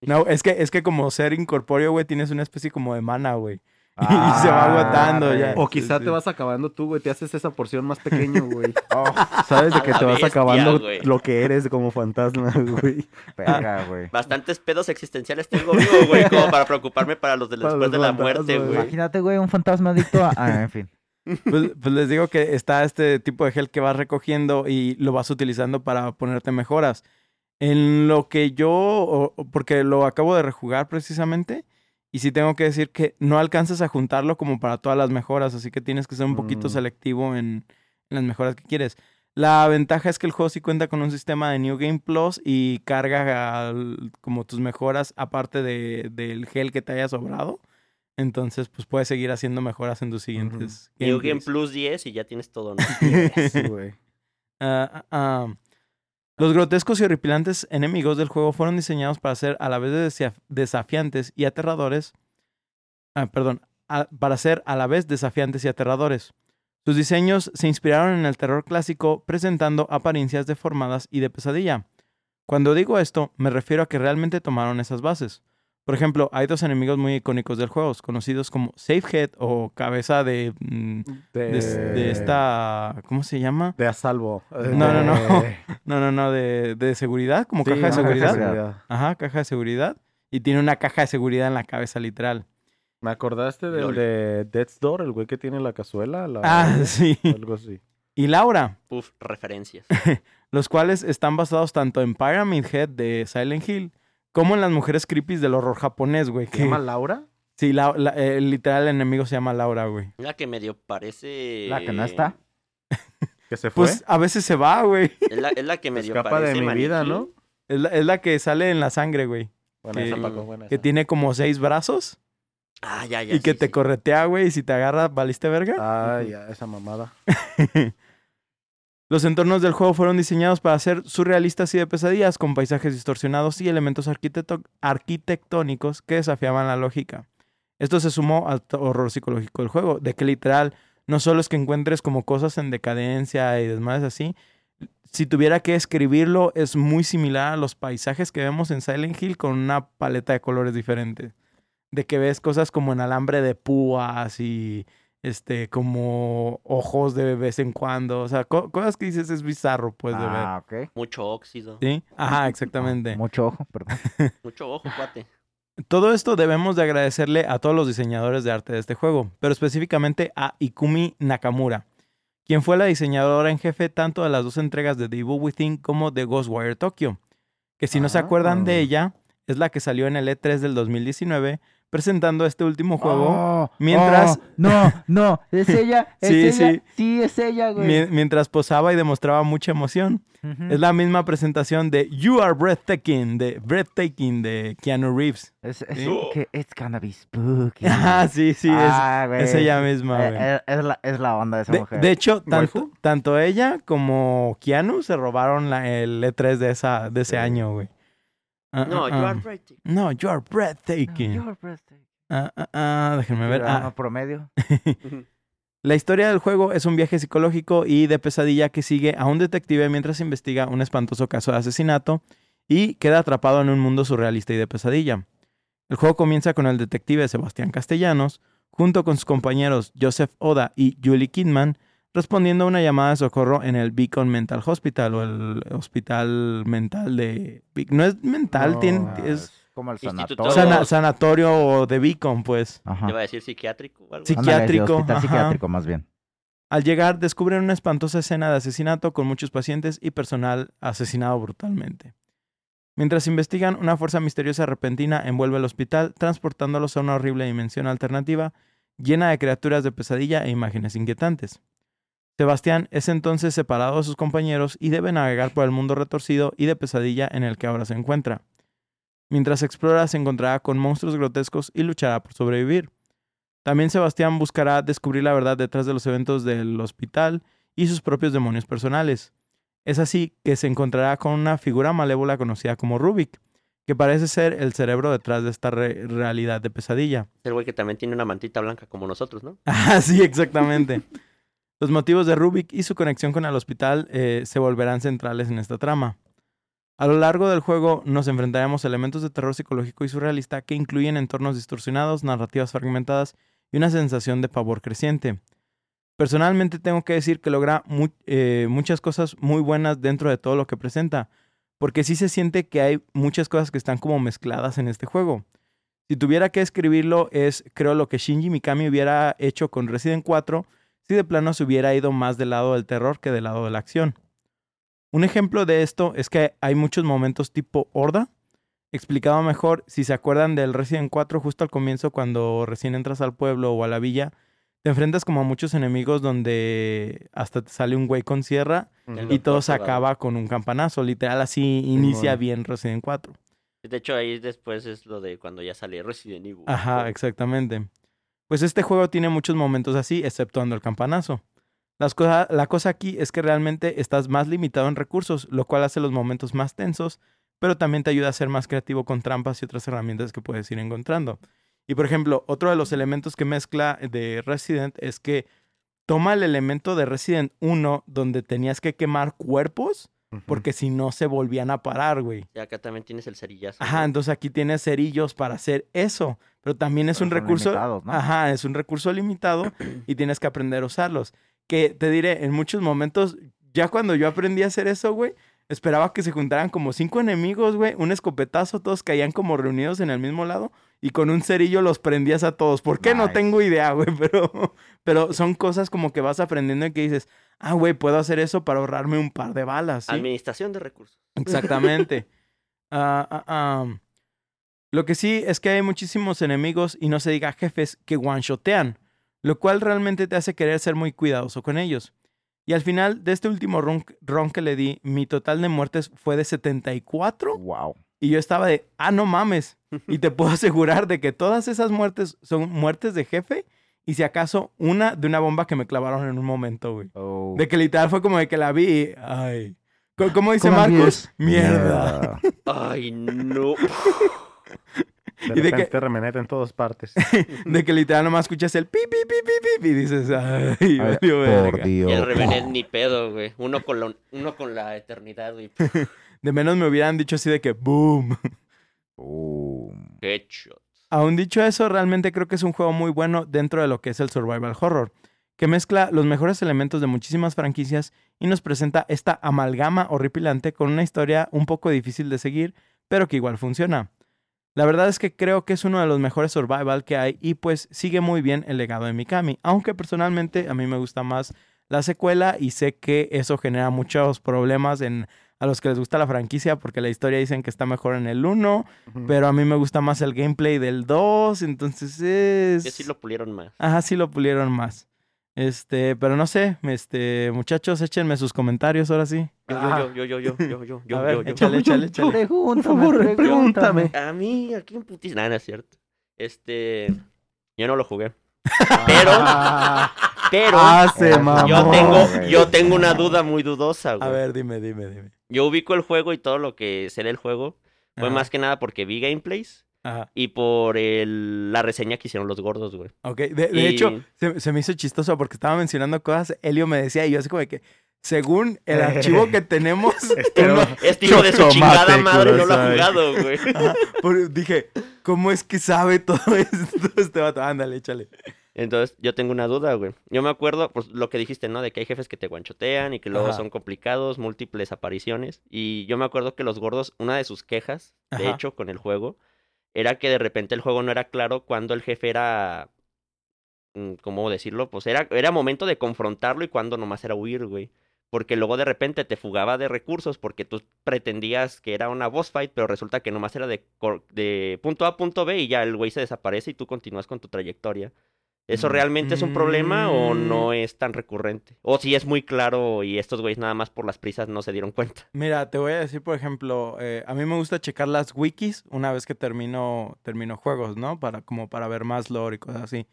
No, es que, es que como ser incorpóreo, güey, tienes una especie como de mana, güey. Y se va agotando ya. O quizá sí. te vas acabando tú, güey. Te haces esa porción más pequeño, güey. Oh, Sabes de que te vas bestia, acabando güey. lo que eres como fantasma, güey. verga, güey. Bastantes pedos existenciales tengo vivo, güey, como para preocuparme para los de Para después los de la muerte, güey. güey. Imagínate, güey, un fantasma adicto a... ah, en fin. Pues, pues les digo que está este tipo de gel que vas recogiendo y lo vas utilizando para ponerte mejoras. En lo que yo, porque lo acabo de rejugar precisamente, Y sí tengo que decir que no alcanzas a juntarlo como para todas las mejoras, así que tienes que ser un poquito Mm. selectivo en, en las mejoras que quieres. La ventaja es que el juego sí cuenta con un sistema de New Game Plus y carga al- como tus mejoras aparte de, del gel que te haya sobrado. Entonces, pues puedes seguir haciendo mejoras en tus siguientes New Game. Plus 10 y ya tienes todo, ¿no? Sí, güey. Ah, ah, ah. Los grotescos y horripilantes enemigos del juego fueron diseñados para ser a la vez desaf- desafiantes y aterradores. Ah, perdón, para ser a la vez desafiantes y aterradores. Sus diseños se inspiraron en el terror clásico, presentando apariencias deformadas y de pesadilla. Cuando digo esto, me refiero a que realmente tomaron esas bases. Por ejemplo, hay dos enemigos muy icónicos del juego, conocidos como Safehead o cabeza de, mm, De, de, de esta... ¿Cómo se llama? De a salvo. No, no, no. No, no, no, de, de seguridad, como Sí, caja de seguridad. seguridad. Ajá, caja de seguridad. Y tiene una caja de seguridad en la cabeza, literal. ¿Me acordaste del de Death's Door, el güey que tiene la cazuela? La- Ah, sí. Algo así. Y Laura, Puf, referencias. los cuales están basados tanto en Pyramid Head de Silent Hill como en las mujeres creepy del horror japonés, güey. ¿Se que- llama Laura? Sí, la, la- el literal enemigo se llama Laura, güey. La que medio parece. La que no está. ¿Que se fue? Pues a veces se va, güey. Es la, es la que medio Escapa de parece mi vida. ¿no? Es la, es la que sale en la sangre, güey. Buena Que- esa, Paco, buena Que esa. tiene como seis brazos Ah, ya, ya. y que sí, te sí. corretea, güey. Y si te agarra, valiste verga. Ah, ya, esa mamada. Los entornos del juego fueron diseñados para ser surrealistas y de pesadillas, con paisajes distorsionados y elementos arquitectónicos que desafiaban la lógica. Esto se sumó al horror psicológico del juego, de que literal no solo es que encuentres como cosas en decadencia y desmadres así. Si tuviera que escribirlo, es muy similar a los paisajes que vemos en Silent Hill con una paleta de colores diferente. De que ves cosas como en alambre de púas y este como ojos de vez en cuando. O sea, co- cosas que dices es bizarro, pues, de ver. ah, ok. Mucho óxido. ¿Sí? Ajá, exactamente. Mucho ojo, perdón. Mucho ojo, cuate. Todo esto debemos de agradecerle a todos los diseñadores de arte de este juego, pero específicamente a Ikumi Nakamura, quien fue la diseñadora en jefe tanto de las dos entregas de The Evil Within como de Ghostwire Tokyo. Que si no se acuerdan de Ah. ella, es la que salió en el E3 del 2019 presentando este último juego. Oh, mientras- oh, no, no, es ella, es Sí, ella. sí. Sí, es ella, güey. mi- mientras posaba y demostraba mucha emoción. Es la misma presentación de You Are Breathtaking de Breathtaking de Keanu Reeves. Es, es Sí. que it's gonna be spooky. Ah, sí, sí, es, Ah, güey. es ella misma, Eh, güey. eh, es, la, es la onda de esa De, mujer. de hecho, tanto, ella como Keanu se robaron la- el E3 de, esa, de ese Sí. año, güey. Ah, No, ah, you ah. are breathtaking. No, you are No, breathtaking. Ah, ah, ah, déjenme ver. Ah, promedio. La historia del juego es un viaje psicológico y de pesadilla que sigue a un detective mientras investiga un espantoso caso de asesinato y queda atrapado en un mundo surrealista y de pesadilla. El juego comienza con el detective Sebastián Castellanos, junto con sus compañeros Joseph Oda y Julie Kidman, respondiendo a una llamada de socorro en el Beacon Mental Hospital o el hospital mental de... No es mental, No, tiene, es como el sanatorio. sana- sanatorio de Beacon, pues. Ajá. Te iba a decir psiquiátrico o algo. Ándale, psiquiátrico, hospital ajá. psiquiátrico, más bien. Al llegar, descubren una espantosa escena de asesinato con muchos pacientes y personal asesinado brutalmente. Mientras investigan, una fuerza misteriosa repentina envuelve el hospital, transportándolos a una horrible dimensión alternativa llena de criaturas de pesadilla e imágenes inquietantes. Sebastián es entonces separado de sus compañeros y debe navegar por el mundo retorcido y de pesadilla en el que ahora se encuentra. Mientras explora, se encontrará con monstruos grotescos y luchará por sobrevivir. También Sebastián buscará descubrir la verdad detrás de los eventos del hospital y sus propios demonios personales. Es así que se encontrará con una figura malévola conocida como Rubik, que parece ser el cerebro detrás de esta re- realidad de pesadilla. El güey que también tiene una mantita blanca como nosotros, ¿no? Ah, sí, exactamente. Los motivos de Rubik y su conexión con el hospital eh, se volverán centrales en esta trama. A lo largo del juego nos enfrentaremos a elementos de terror psicológico y surrealista que incluyen entornos distorsionados, narrativas fragmentadas y una sensación de pavor creciente. Personalmente tengo que decir que logra eh, muchas cosas muy buenas dentro de todo lo que presenta, porque sí se siente que hay muchas cosas que están como mezcladas en este juego. Si tuviera que escribirlo es, creo, lo que Shinji Mikami hubiera hecho con Resident 4 si de plano se hubiera ido más del lado del terror que del lado de la acción. Un ejemplo de esto es que hay muchos momentos tipo horda, Explicado mejor, si se acuerdan del Resident 4, justo al comienzo, cuando recién entras al pueblo o a la villa, te enfrentas como a muchos enemigos donde hasta te sale un güey con sierra El y todo se acaba con un campanazo. Literal, así inicia bien Resident 4. De hecho, ahí después es lo de cuando ya sale Resident Evil. Ajá, exactamente. Pues este juego tiene muchos momentos así, exceptuando el campanazo. La cosa aquí es que realmente estás más limitado en recursos, lo cual hace los momentos más tensos, pero también te ayuda a ser más creativo con trampas y otras herramientas que puedes ir encontrando. Y por ejemplo, otro de los elementos que mezcla de Resident es que toma el elemento de Resident 1 donde tenías que quemar cuerpos, Porque si no se volvían a parar, güey. Y acá también tienes el cerillazo. Ajá, ¿no? entonces aquí tienes cerillos para hacer eso, pero también es Pero un son recurso, limitados, ¿no? ajá, es un recurso limitado y tienes que aprender a usarlos. Que te diré, en muchos momentos, ya cuando yo aprendí a hacer eso, güey, esperaba que se juntaran como cinco enemigos, güey, un escopetazo, todos caían como reunidos en el mismo lado y con un cerillo los prendías a todos. ¿Por qué? No Nice. tengo idea, güey, pero, pero son cosas como que vas aprendiendo y que dices, ah, güey, puedo hacer eso para ahorrarme un par de balas. ¿sí? Administración de recursos. Exactamente. Ah, ah, ah. Lo que sí es que hay muchísimos enemigos y no se diga jefes que one-shotean, lo cual realmente te hace querer ser muy cuidadoso con ellos. Y al final de este último run, run que le di, mi total de muertes fue de 74 Wow. y yo estaba de, ah, no mames. Y te puedo asegurar de que todas esas muertes son muertes de jefe y si acaso una de una bomba que me clavaron en un momento, güey. Oh. De que literal fue como de que la vi y, ay. Co- ¿Cómo dice ¿Cómo Marcos? Mierda. Ay, no. De y de que- remeneta en todas partes. De que literal nomás escuchas el pi, pi, pi, pi, pi, y dices, ay, Ay, valió por verga. Dios. Y el Revenant ni pedo, güey. Uno con, la, uno con la eternidad, güey. De menos me hubieran dicho así de que, boom. Boom. Headshot. Aún dicho eso, realmente creo que es un juego muy bueno dentro de lo que es el survival horror, que mezcla los mejores elementos de muchísimas franquicias y nos presenta esta amalgama horripilante con una historia un poco difícil de seguir, pero que igual funciona. La verdad es que creo que es uno de los mejores survival que hay y pues sigue muy bien el legado de Mikami, aunque personalmente a mí me gusta más la secuela y sé que eso genera muchos problemas en a los que les gusta la franquicia porque la historia dicen que está mejor en el 1, Ujú. pero a mí me gusta más el gameplay del 2, entonces es... Que sí lo pulieron más. Ajá, sí lo pulieron más. Este, pero no sé, este, muchachos, échenme sus comentarios ahora sí. Yo, Ah. yo, yo, yo, yo, yo, yo, yo, A ver, yo, yo. échale, échale, échale. Pregúntame, Por favor, pregúntame. A mí, aquí en putis. Nada, no es cierto. Este. Yo no lo jugué. Ah, Pero. Ah, se Yo mamó, yo tengo, güey. yo tengo una duda muy dudosa, A güey. ver, dime, dime, dime. Yo ubico el juego y todo lo que sé del juego. Fue Ajá, más que nada porque vi gameplays Ajá, y por el, la reseña que hicieron los gordos, güey. ok. De, de Y- hecho, se, se me hizo chistoso porque estaba mencionando cosas, Elio me decía y yo así como de que, según el archivo que tenemos, Pero- uno- Este hijo de su chingada madre no lo ha jugado, güey. ajá, por- dije, ¿cómo es que sabe todo esto este vato? Ándale, échale. Entonces, yo tengo una duda, güey. Yo me acuerdo, pues, lo que dijiste, ¿no? De que hay jefes que te guanchotean y que luego Ajá. son complicados, múltiples apariciones. Y yo me acuerdo que los gordos, una de sus quejas, de Ajá. hecho, con el juego, era que de repente el juego no era claro cuando el jefe era... mm, ¿Cómo decirlo? Pues era, era momento de confrontarlo y cuando nomás era huir, güey. Porque luego de repente te fugaba de recursos porque tú pretendías que era una boss fight, pero resulta que nomás era de, de punto A a punto B y ya el güey se desaparece y tú continúas con tu trayectoria. ¿Eso Mm. realmente es un problema o Mm. no es tan recurrente? O si es muy claro y estos güeyes nada más por las prisas no se dieron cuenta. Mira, te voy a decir, por ejemplo, eh, a mí me gusta checar las wikis una vez que termino, termino juegos, ¿no? Para, como para ver más lore y cosas así.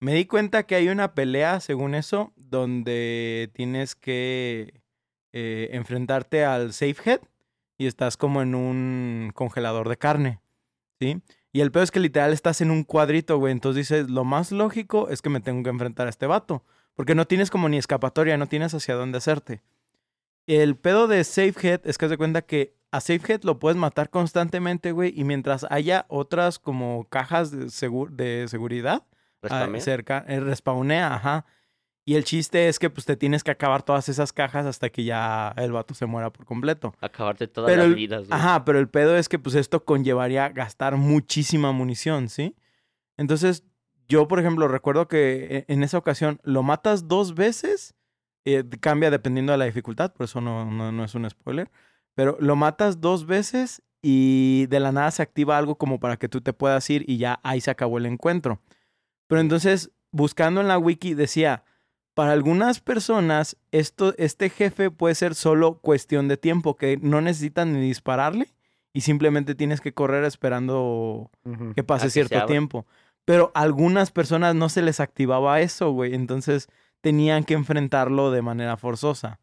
Me di cuenta que hay una pelea, según eso, donde tienes que eh, enfrentarte al safe head y estás como en un congelador de carne, ¿sí? Y el peor es que literal estás en un cuadrito, güey. Entonces dices, lo más lógico es que me tengo que enfrentar a este vato. Porque no tienes como ni escapatoria, no tienes hacia dónde hacerte. El pedo de Safehead es que de cuenta que a Safehead lo puedes matar constantemente, güey. Y mientras haya otras como cajas de, segu- de seguridad ah, cerca, eh, respawnea, ajá. Y el chiste es que pues te tienes que acabar todas esas cajas hasta que ya el vato se muera por completo. Acabarte todas Pero las el- vidas, güey. Ajá, pero el pedo es que pues esto conllevaría gastar muchísima munición, ¿sí? Entonces, yo, por ejemplo, recuerdo que e- en esa ocasión lo matas dos veces, eh, cambia dependiendo de la dificultad, por eso no, no, no es un spoiler, pero lo matas dos veces y de la nada se activa algo como para que tú te puedas ir y ya ahí se acabó el encuentro. Pero entonces, buscando en la wiki, decía, para algunas personas, esto, este jefe puede ser solo cuestión de tiempo, que no necesitan ni dispararle y simplemente tienes que correr esperando que pase que cierto tiempo. Pero a algunas personas no se les activaba eso, güey. Entonces tenían que enfrentarlo de manera forzosa.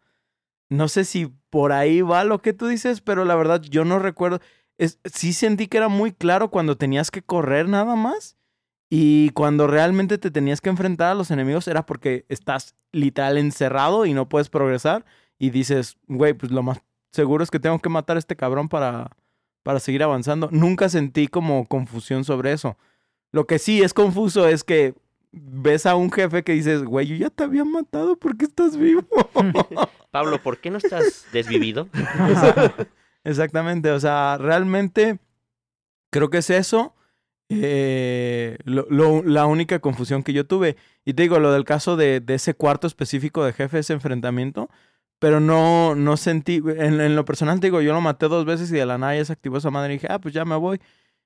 No sé si por ahí va lo que tú dices, pero la verdad yo no recuerdo. Es, sí sentí que era muy claro cuando tenías que correr nada más. Y cuando realmente te tenías que enfrentar a los enemigos era porque estás literal encerrado y no puedes progresar. Y dices, güey, pues lo más seguro es que tengo que matar a este cabrón para, para seguir avanzando. Nunca sentí como confusión sobre eso. Lo que sí es confuso es que ves a un jefe que dices, güey, yo ya te había matado, ¿por qué estás vivo? Pablo, ¿por qué no estás desvivido? Exactamente, o sea, realmente creo que es eso. Eh, lo- lo- la única confusión que yo tuve. Y te digo, lo del caso de, de ese cuarto específico de jefe, ese enfrentamiento, pero no, no sentí, en, en lo personal te digo, yo lo maté dos veces y de la nada ya se activó esa madre y dije, ah, pues ya me voy.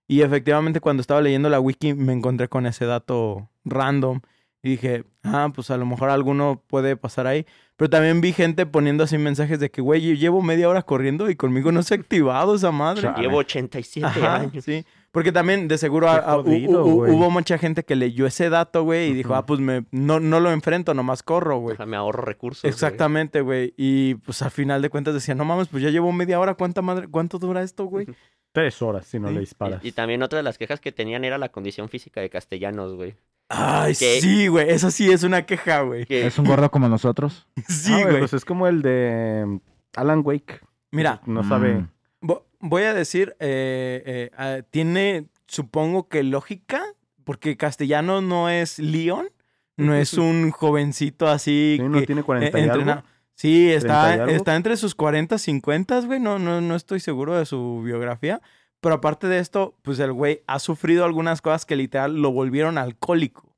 Y efectivamente cuando estaba leyendo la wiki me encontré con ese dato random y dije, ah, pues a lo mejor alguno puede pasar ahí. Pero también vi gente poniendo así mensajes de que, güey, yo llevo media hora corriendo y conmigo no se ha activado esa madre. Llevo 87 Ajá, años. sí. Porque también de seguro hu- hu- güey. hubo mucha gente que leyó ese dato, güey, y dijo, ah, pues me, no, no lo enfrento, nomás corro, güey. Ajá, me ahorro recursos. Exactamente, güey. Y pues al final de cuentas decía, no mames, pues ya llevo media hora, ¿cuánta madre, cuánto dura esto, güey? Tres horas si no Sí. le disparas. Y, y también otra de las quejas que tenían era la condición física de castellanos, güey. Ay, ¿Qué? sí, güey, eso sí es una queja, güey. Que- Es un gordo como nosotros. Sí, Ah, güey. Pues es como el de Alan Wake. Mira, No sabe. Mm. Vo- Voy a decir, eh, eh, ah, tiene, supongo que lógica, porque castellano no es Leon, no es un jovencito así Sí, no tiene eh, 40 y algo. entrena- Sí, 30 y está, está entre sus 40, 50, güey, no, no, no estoy seguro de su biografía, pero aparte de esto, pues el güey ha sufrido algunas cosas que literal lo volvieron alcohólico,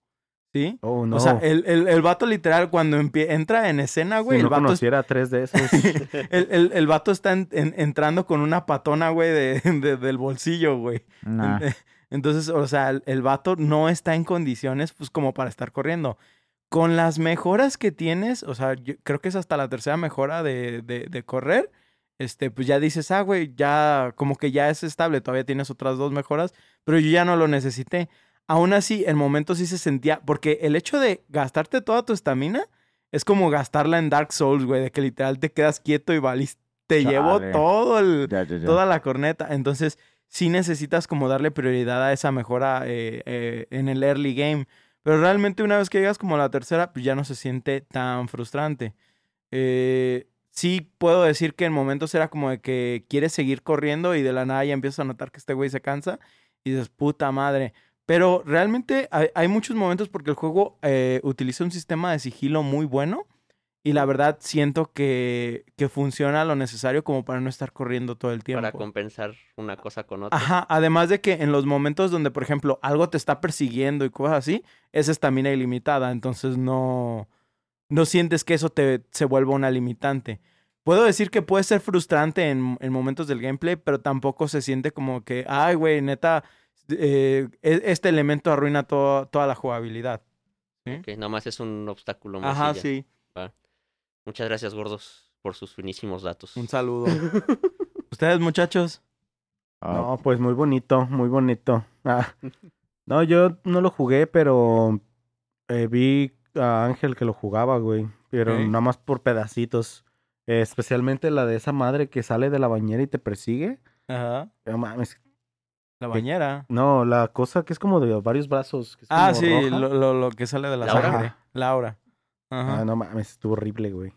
¿sí? Oh, no. O sea, el, el, el vato literal cuando entra en escena, güey, si el no vato conociera tres de esos. el, el, el vato está en- en- entrando con una patona, güey, de, de- del bolsillo, güey. Nah. En- Entonces, o sea, el, vato no está en condiciones, pues, como para estar corriendo. Con las mejoras que tienes, o sea, yo creo que es hasta la tercera mejora de, de, de correr, este, pues ya dices, ah, güey, ya, como que ya es estable, todavía tienes otras dos mejoras, pero yo ya no lo necesité. Aún así, el momento sí se sentía, porque el hecho de gastarte toda tu estamina es como gastarla en Dark Souls, güey, de que literal te quedas quieto y valís, te llevo todo el, Ya, ya, ya. toda la corneta. Entonces, sí necesitas como darle prioridad a esa mejora eh, eh, en el early game. Pero realmente una vez que llegas como a la tercera, pues ya no se siente tan frustrante. Eh, sí puedo decir que en momentos era como de que quieres seguir corriendo y de la nada ya empiezas a notar que este güey se cansa y dices, puta madre. Pero realmente hay, hay muchos momentos porque el juego eh, utiliza un sistema de sigilo muy bueno y la verdad siento que, que funciona lo necesario como para no estar corriendo todo el tiempo. para compensar una cosa con otra. Ajá, además de que en los momentos donde, por ejemplo, algo te está persiguiendo y cosas así, es estamina ilimitada, entonces no, no sientes que eso te se vuelva una limitante. Puedo decir que puede ser frustrante en, en momentos del gameplay, pero tampoco se siente como que, ay, güey, neta, eh, e- este elemento arruina todo- toda la jugabilidad. Que nomás es un obstáculo más. Ajá, ya. sí. Muchas gracias, gordos, por sus finísimos datos. Un saludo. Ustedes, muchachos. Ah, No, pues muy bonito, muy bonito. Ah, No, yo no lo jugué, pero eh, vi a Ángel que lo jugaba, güey. Pero nada más por pedacitos. Eh, especialmente la de esa madre que sale de la bañera y te persigue. Ajá. No mames. La bañera. No, la cosa que es como de varios brazos. que es Ah, como sí, roja. lo, lo- lo que sale de la ¿Laura? sangre. Laura. Ajá. Ah, no mames, estuvo horrible, güey.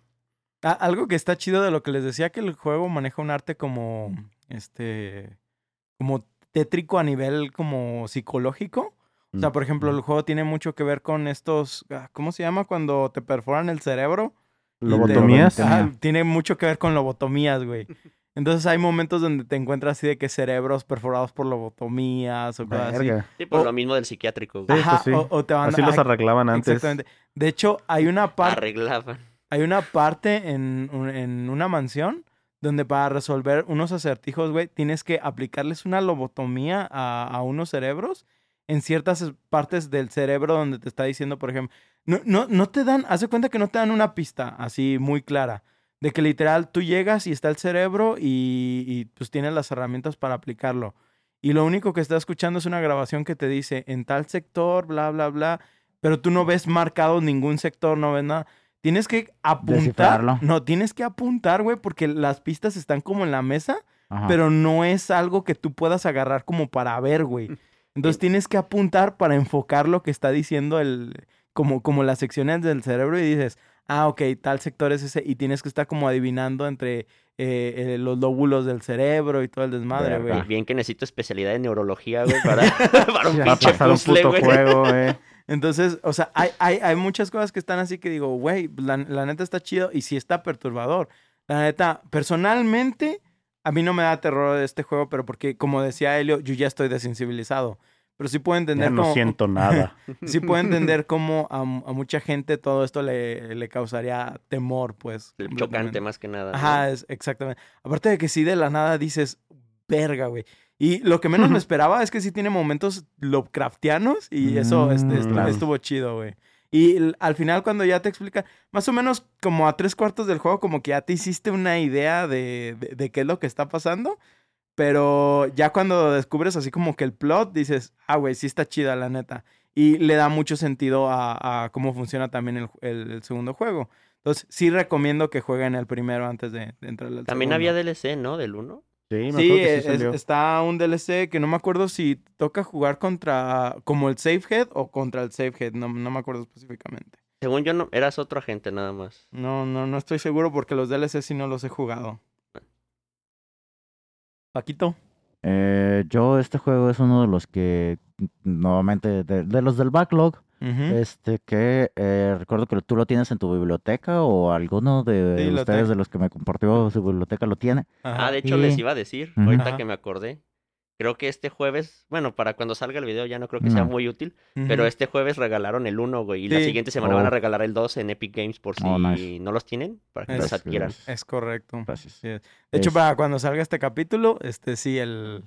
Ah, algo que está chido de lo que les decía que el juego maneja un arte como este como tétrico a nivel como psicológico. O sea, por ejemplo, el juego tiene mucho que ver con estos ah, ¿cómo se llama cuando te perforan el cerebro? Te- ¿Lobotomías? Tiene mucho que ver con lobotomías, güey. Entonces hay momentos donde te encuentras así de que cerebros perforados por lobotomías o cosas así. Sí, por O- lo mismo del psiquiátrico. güey. Sí, Ajá, pues sí. o, o te van Así los arreglaban antes. Exactamente. De hecho, hay una parte Arreglaban. Hay una parte en, un- en una mansión donde para resolver unos acertijos, güey, tienes que aplicarles una lobotomía a, a unos cerebros en ciertas partes del cerebro donde te está diciendo, por ejemplo, no, no, no te dan, haz de cuenta que no te dan una pista así muy clara, de que literal tú llegas y está el cerebro y, y pues tienes las herramientas para aplicarlo. Y lo único que estás escuchando es una grabación que te dice en tal sector, bla, bla, bla, pero tú no ves marcado ningún sector, no ves nada. Tienes que apuntar. No, tienes que apuntar, güey, porque las pistas están como en la mesa, Ajá. pero no es algo que tú puedas agarrar como para ver, güey. Entonces tienes que apuntar para enfocar lo que está diciendo el, como, como las secciones del cerebro y dices, ah, ok, tal sector es ese, y tienes que estar como adivinando entre eh, eh, los lóbulos del cerebro y todo el desmadre, güey. Bien que necesito especialidad en neurología, güey, para, para un Ya pinche pasar un puto güey. juego, eh. Entonces, o sea, hay, hay, hay muchas cosas que están así que digo, güey, la, la neta está chido y sí está perturbador. La neta, personalmente, a mí no me da terror de este juego, pero porque, como decía Helio, yo ya estoy desensibilizado. Pero sí puedo Ya entender no cómo- siento nada. sí puedo entender cómo a, a mucha gente todo esto le, le causaría temor, pues. El. Chocante más que nada. ¿no? Ajá, es, exactamente. Aparte de que sí de la nada dices, verga, güey. Y lo que menos me esperaba es que sí tiene momentos Lovecraftianos y eso este, Mm, claro. estuvo chido, güey. Y al final cuando ya te explica, más o menos como a tres cuartos del juego, como que ya te hiciste una idea de, de, de qué es lo que está pasando. Pero ya cuando descubres así como que el plot, dices, ah, güey, sí está chida, la neta. Y le da mucho sentido a, a cómo funciona también el, el- el segundo juego. Entonces, sí recomiendo que jueguen el primero antes de, de entrar al También segundo. había DLC, ¿no? Del 1. Sí, me Sí, acuerdo que sí salió. está un DLC que no me acuerdo si toca jugar contra como el Safehead o contra el Safehead, no, no me acuerdo específicamente. Según yo, no, eras otro agente nada más. No, no, no estoy seguro porque los DLC sí no los he jugado. Paquito. Eh, yo, este juego es uno de los que, nuevamente, de, de los del backlog, este, que eh, recuerdo que tú lo tienes en tu biblioteca o alguno de Sí, ustedes de los que me compartió su biblioteca lo tiene. Ajá. Ah, de hecho Y- les iba a decir, ahorita Ajá. que me acordé. Creo que este jueves, bueno, para cuando salga el video ya no creo que sea muy útil, pero este jueves regalaron el 1, güey, y la siguiente semana van a Oh. regalar el 2 en Epic Games por si Oh, nice. no los tienen, para que Es- los adquieran. Es correcto. Gracias. Sí es. De hecho, Es- para cuando salga este capítulo, este sí, el,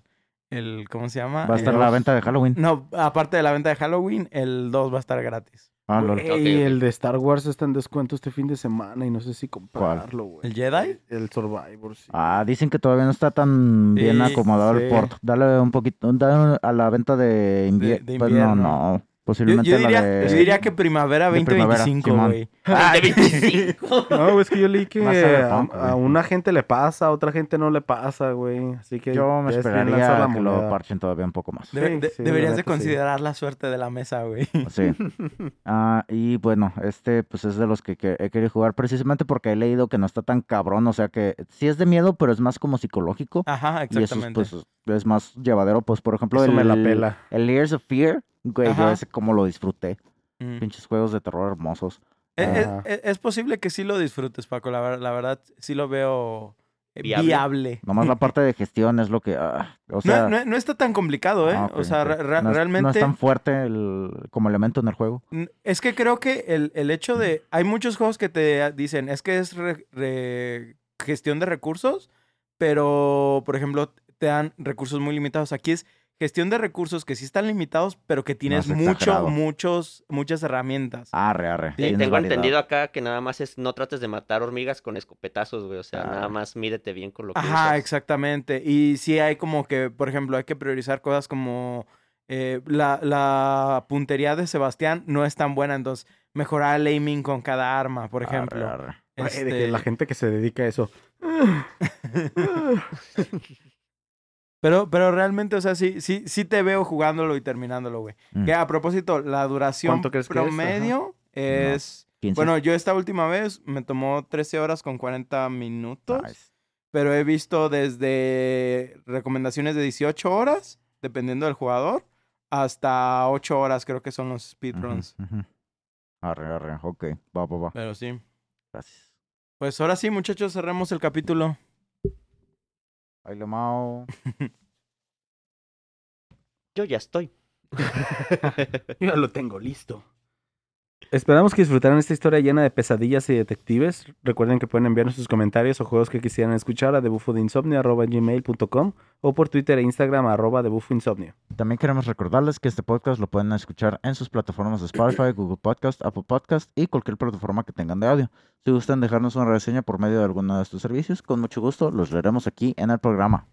el ¿cómo se llama? Va a estar El- la venta de Halloween. No, aparte de la venta de Halloween, el 2 va a estar gratis. Ah, ok. el de Star Wars está en descuento este fin de semana y no sé si comprarlo, güey. ¿El Jedi? El Survivor, sí. Ah, dicen que todavía no está tan bien Sí, acomodado el port. Dale un poquito, dale a la venta de, invier- de pues no, invierno. no. Yo, Posiblemente yo la diría, de... yo diría que primavera de primavera, 2025, Simón. güey. ¡Ay, de 25! No, es que yo leí que a una gente le pasa, a otra gente no le pasa, güey. Así que Yo me esperaría la que lo parchen todavía un poco más. Debe- Sí, de- sí, la deberías de sí. considerar la suerte de la mesa, güey. Sí. Ah, y bueno, este pues es de los que, que he querido jugar precisamente porque he leído que no está tan cabrón, o sea que sí es de miedo, pero es más como psicológico. Ajá, y eso es, exactamente. pues es más llevadero, pues por ejemplo Eso el, me la pela. el Layers of Fear, güey, yo Ajá. ese como lo disfruté. Mm. Pinches juegos de terror hermosos. Es, es- Ajá. es- posible que sí lo disfrutes, Paco. La, ver- la verdad, sí lo veo eh, Viable. viable. Nomás la parte de gestión es lo que, ah, o No, sea, no- no está tan complicado, ¿eh? ah, o sea, ok. re- re- no es, realmente... no es tan fuerte el, como elemento en el juego. Es que creo que el, el hecho de... Hay muchos juegos que te dicen, es que es re- re- gestión de recursos, pero, por ejemplo, te dan recursos muy limitados. Aquí es gestión de recursos que sí están limitados, pero que tienes es mucho, muchos, muchas herramientas. Arre, arre. Sí, Tengo entendido acá que nada más es no trates de matar hormigas con escopetazos, güey. O sea, Ah. nada más mídete bien con lo que Ajá, usas. exactamente. Y sí hay como que, por ejemplo, hay que priorizar cosas como eh, la, la puntería de Sebastián no es tan buena, entonces mejorar el aiming con cada arma, por Arre, ejemplo. arre. Güey, de que Este, la gente que se dedica a eso. Pero, pero realmente, o sea, sí, sí, sí te veo jugándolo y terminándolo, güey. Mm. Que a propósito, la duración ¿Cuánto crees que es? Promedio es... 15. Bueno, yo esta última vez me tomó 13 horas con 40 minutos. Nice. pero he visto desde recomendaciones de 18 horas, dependiendo del jugador, hasta 8 horas creo que son los speedruns. Arre, arre. Ok, va, va, va. Pero sí. Gracias. Pues ahora sí, muchachos, cerremos el capítulo. Ay, lo mao. Yo ya estoy. Yo ya lo tengo listo. Esperamos que disfrutaran esta historia llena de pesadillas y detectives. Recuerden que pueden enviarnos sus comentarios o juegos que quisieran escuchar a debufodeinsomnio.gmail.com o por Twitter e Instagram arroba debufoinsomnio. También queremos recordarles que este podcast lo pueden escuchar en sus plataformas de Spotify, Google Podcast, Apple Podcast y cualquier plataforma que tengan de audio. Si gustan dejarnos una reseña por medio de alguno de estos servicios, con mucho gusto los leeremos aquí en el programa.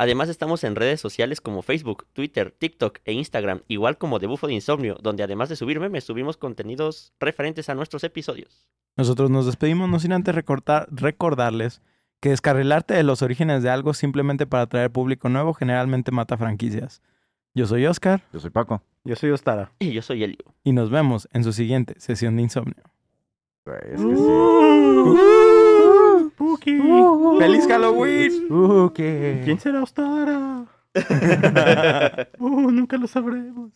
Además estamos en redes sociales como Facebook, Twitter, TikTok e Instagram, igual como de Bufo de Insomnio, donde además de subir memes, subimos contenidos referentes a nuestros episodios. Nosotros nos despedimos no sin antes recortar, recordarles que descarrilarte de los orígenes de algo simplemente para atraer público nuevo generalmente mata franquicias. Yo soy Oscar. Yo soy Paco. Yo soy Ostara. Y yo soy Elio. Y nos vemos en su siguiente sesión de insomnio. Güey, es que sí. Spooky. ¡Feliz Halloween! Spooky. ¿Quién será Ostara? Uh, nunca lo sabremos.